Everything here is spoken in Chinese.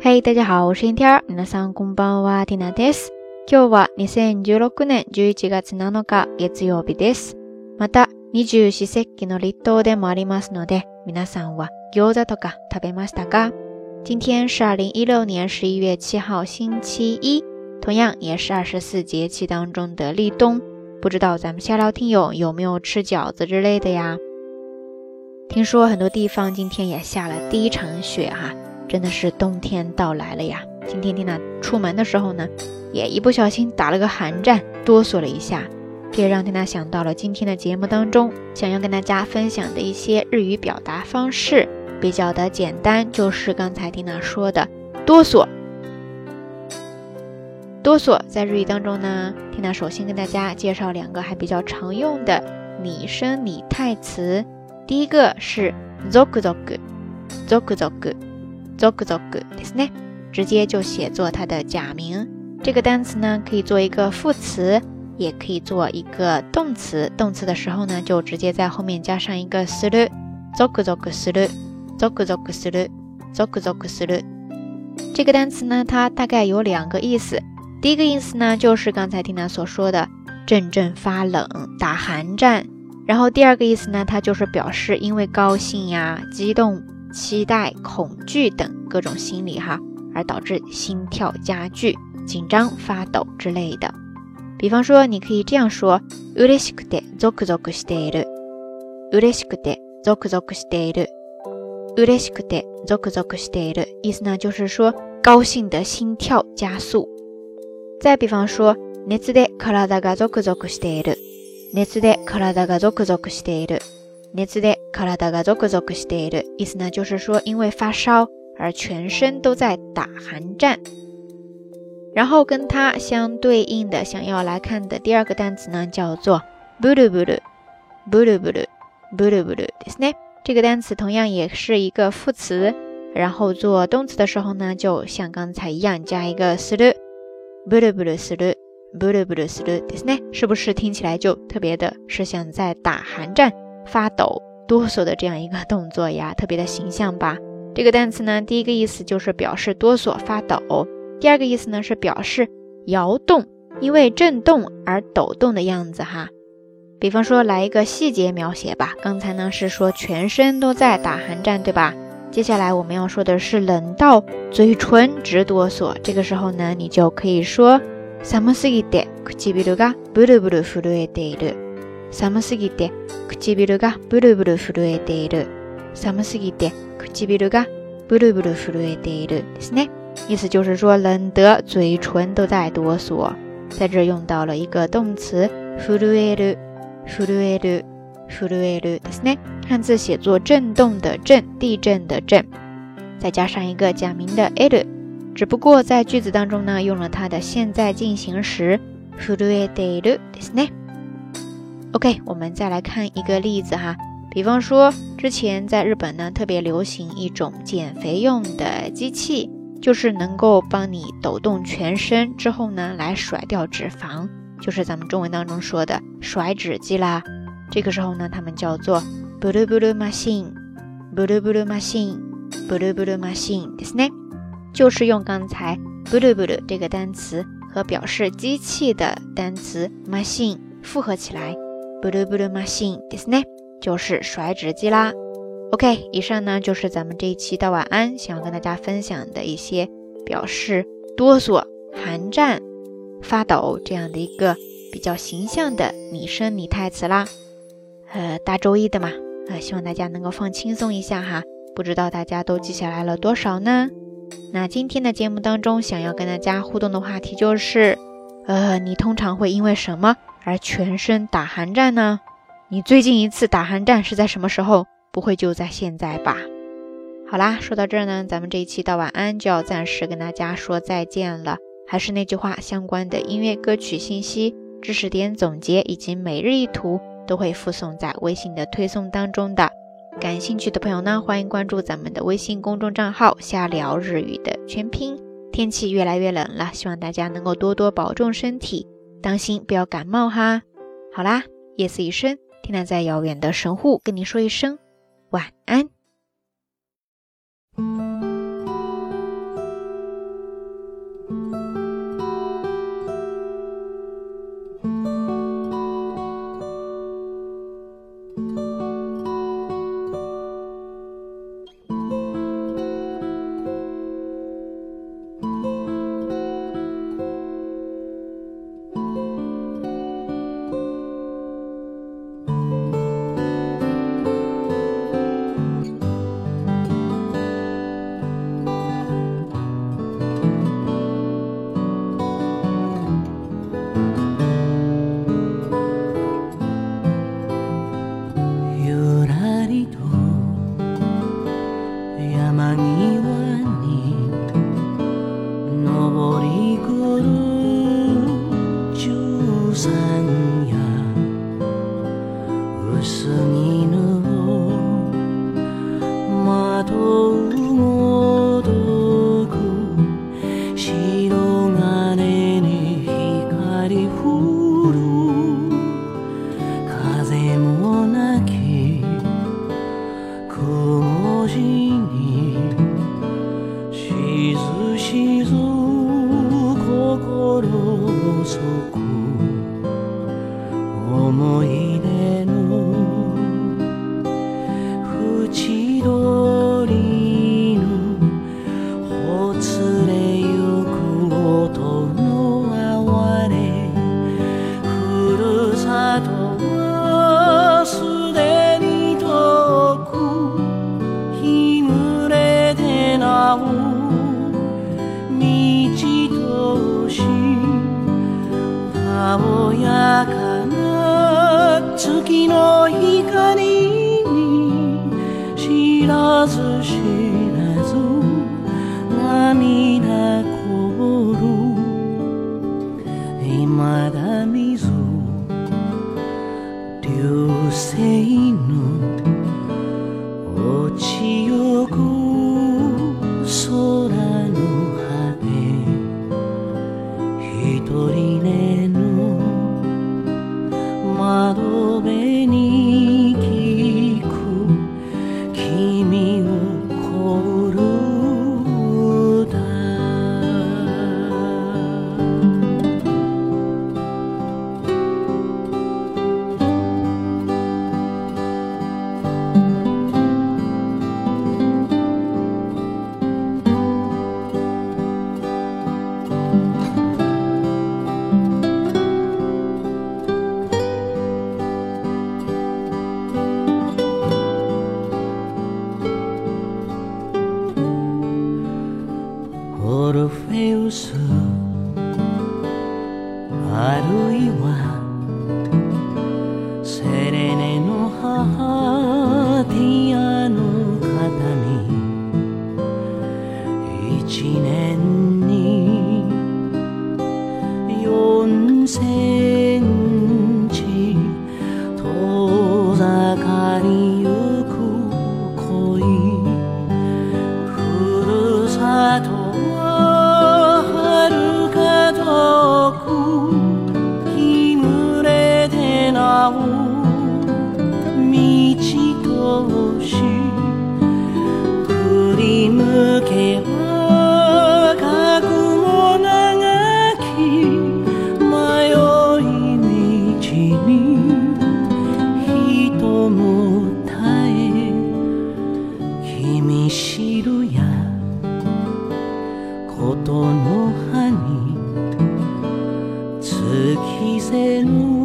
嘿，大家好，我是天天。皆さんこんばんは、ティナです。今日は2016年11月7日月曜日です。また、二十四節気の立冬でもありますので、皆さんは餃子とか食べましたか？今天是二零一六年十一月七号，星期一，同样也是二十四节气当中的立冬。不知道咱们下聊听友有没有吃饺子之类的呀？听说很多地方今天也下了第一场雪哈， 真的是冬天到来了呀。今天听娜出门的时候呢，也一不小心打了个寒战，哆嗦了一下。这也让缇娜想到了今天的节目当中，想要跟大家分享的一些日语表达方式，比较的简单，就是刚才蒂娜说的哆嗦。哆嗦在日语当中呢，蒂娜首先跟大家介绍两个还比较常用的拟声拟态词。第一个是 zoku zoku，zoku zoku，zoku zoku，ですね，直接就写作它的假名。这个单词呢，可以做一个副词。也可以做一个动词，动词的时候呢，就直接在后面加上一个する，zoku zoku する，zoku zoku する，zoku zoku する。这个单词呢，它大概有两个意思。第一个意思呢，就是刚才听娜所说的阵阵发冷、打寒战。然后第二个意思呢，它就是表示因为高兴呀、激动、 期待、恐惧等各种心理哈，而导致心跳加剧、紧张、发抖之类的。比方说，你可以这样说：嬉しくてゾクゾクしている。嬉しくてゾクゾクしている。嬉しくてゾクゾクしている。意思呢，就是说高兴的心跳加速。再比方说，熱で体がゾクゾクしている。熱で体がゾクゾクしている。 熱で体がゾクゾクしている。意思呢，就是说因为发烧而全身都在打寒战。然后跟它相对应的，想要来看的第二个单词呢，叫做 bulu bulu bulu bulu bulu bulu，ですね。这个单词同样也是一个副词，然后做动词的时候呢，就像刚才一样加一个する bulu bulu する bulu bulu する，ですね。是不是听起来就特别的是像在打寒战、 发抖、哆嗦的这样一个动作呀？特别的形象吧？这个单词呢，第一个意思就是表示哆嗦、发抖。第二个意思呢是表示摇动，因为震动而抖动的样子哈。比方说来一个细节描写吧，刚才呢是说全身都在打寒战，对吧？接下来我们要说的是冷到嘴唇直哆嗦，这个时候呢你就可以说寒すぎて唇がブルブル震えている。 寒すぎて唇がブルブル震えている。寒すぎて唇がブルブル震えているですね。意思就是说，冷得嘴唇都在哆嗦，在这用到了一个动词 “furueru”，“furueru”，“furueru” ですね。汉字写作震动的震，地震的震，再加上一个假名的 “eru”，只不过在句子当中呢，用了它的现在进行时 “furueru” ですね。 OK，我们再来看一个例子哈，比方说，之前在日本呢，特别流行一种减肥用的机器。就是能够帮你抖动全身之后呢，来甩掉脂肪，就是咱们中文当中说的甩脂机啦。这个时候呢，他们叫做 blue blue machine，blue blue machine，blue blue machine，ですね。就是用刚才 blue blue 这个单词和表示机器的单词 machine 复合起来 ，blue blue machine，ですね，就是甩脂机啦。OK，以上呢就是咱们这一期的晚安，想要跟大家分享的一些表示哆嗦、寒战、发抖这样的一个比较形象的拟声拟态词啦。呃，大周一的嘛，呃，希望大家能够放轻松一下哈。不知道大家都记下来了多少呢？那今天的节目当中，想要跟大家互动的话题就是，呃，你通常会因为什么 而全身打寒战呢？你最近一次打寒战是在什么时候？不会就在现在吧？好啦，说到这儿呢，咱们这一期到晚安就要暂时跟大家说再见了。还是那句话，相关的音乐歌曲信息、知识点总结以及每日一图都会附送在微信的推送当中的。感兴趣的朋友呢，欢迎关注咱们的微信公众账号“瞎聊日语”的全拼。天气越来越冷了，希望大家能够多多保重身体，当心不要感冒哈。好啦，夜色已深，听娜在遥远的神户跟你说一声。晚安。の光に知らず知らず涙こぼる doesn't she 葉 c'est nous.